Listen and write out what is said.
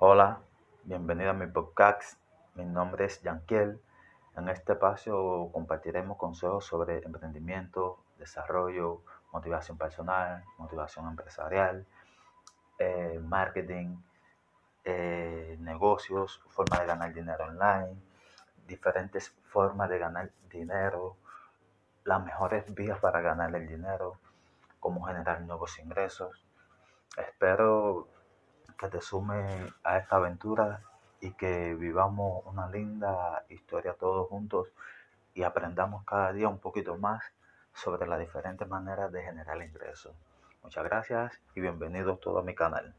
Hola, bienvenido a mi podcast. Mi nombre es Yanquiel. En este espacio compartiremos consejos sobre emprendimiento, desarrollo, motivación personal, motivación empresarial, eh, marketing, eh, negocios, forma de ganar dinero online, diferentes formas de ganar dinero, las mejores vías para ganar el dinero, cómo generar nuevos ingresos. Espero que te sume a esta aventura y que vivamos una linda historia todos juntos y aprendamos cada día un poquito más sobre las diferentes maneras de generar ingresos. Muchas gracias y bienvenidos todos a mi canal.